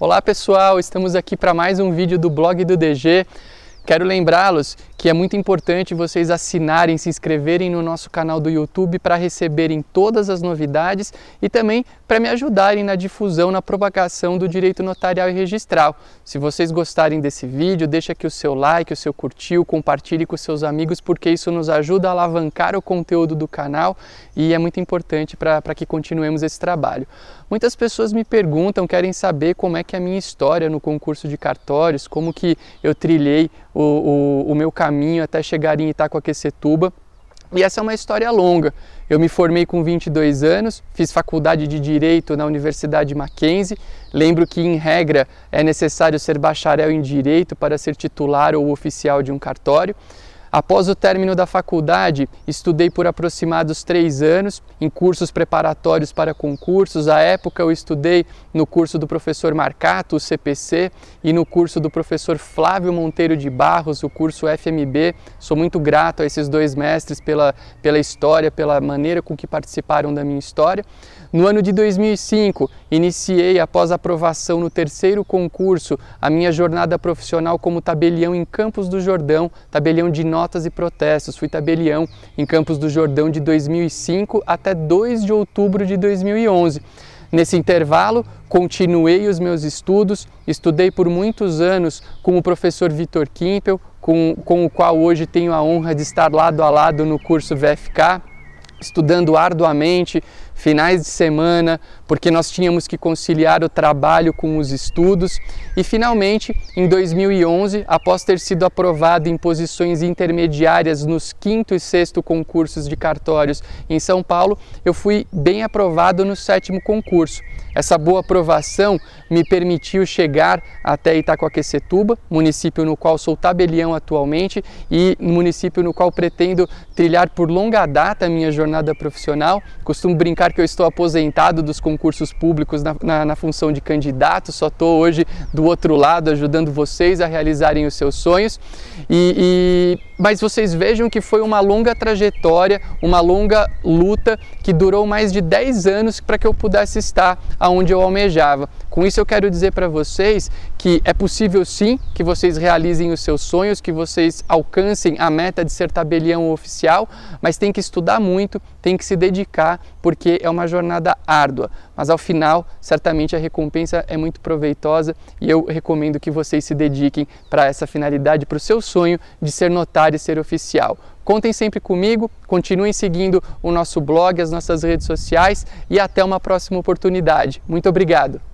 Olá pessoal, estamos aqui para mais um vídeo do blog do DG. Quero lembrá-los que é muito importante vocês assinarem, se inscreverem no nosso canal do YouTube para receberem todas as novidades e também para me ajudarem na difusão, na propagação do direito notarial e registral. Se vocês gostarem desse vídeo, deixa aqui o seu like, o seu curtiu, compartilhe com seus amigos, porque isso nos ajuda a alavancar o conteúdo do canal e é muito importante para que continuemos esse trabalho. Muitas pessoas me perguntam, querem saber como é que é a minha história no concurso de cartórios, como que eu trilhei o, o, o meu caminho até chegar em Itacoaquecetuba. E essa é uma história longa. Eu me formei com 22 anos, fiz faculdade de Direito na Universidade Mackenzie. Lembro que, em regra, é necessário ser bacharel em Direito para ser titular ou oficial de um cartório. Após o término da faculdade, estudei por aproximados três anos em cursos preparatórios para concursos. À época, eu estudei no curso do professor Marcato, o CPC, e no curso do professor Flávio Monteiro de Barros, o curso FMB. Sou muito grato a esses dois mestres pela, pela história, pela maneira com que participaram da minha história. No ano de 2005, iniciei, após aprovação no terceiro concurso, a minha jornada profissional como tabelião em Campos do Jordão, tabelião de notas e protestos. Fui tabelião em Campos do Jordão de 2005 até 2 de outubro de 2011. Nesse intervalo, continuei os meus estudos, estudei por muitos anos com o professor Vitor Kimpel, com, com o qual hoje tenho a honra de estar lado a lado no curso VFK, estudando arduamente, finais de semana, porque nós tínhamos que conciliar o trabalho com os estudos. E finalmente, em 2011, após ter sido aprovado em posições intermediárias nos quinto e sexto concursos de cartórios em São Paulo, eu fui bem aprovado no sétimo concurso. Essa boa aprovação me permitiu chegar até Itacoaquecetuba, município no qual sou tabelião atualmente e município no qual pretendo trilhar por longa data a minha jornada profissional. Costumo brincar que eu estou aposentado dos concursos públicos na, na, na função de candidato, só estou hoje do outro lado ajudando vocês a realizarem os seus sonhos. E, e, mas vocês vejam que foi uma longa trajetória, uma longa luta que durou mais de 10 anos para que eu pudesse estar aonde eu almejava. Com isso eu quero dizer para vocês que é possível sim que vocês realizem os seus sonhos, que vocês alcancem a meta de ser tabelião oficial, mas tem que estudar muito, tem que se dedicar, é uma jornada árdua. Mas ao final, certamente a recompensa é muito proveitosa e eu recomendo que vocês se dediquem para essa finalidade, para o seu sonho de ser notário e ser oficial. Contem sempre comigo, continuem seguindo o nosso blog, as nossas redes sociais e até uma próxima oportunidade. Muito obrigado!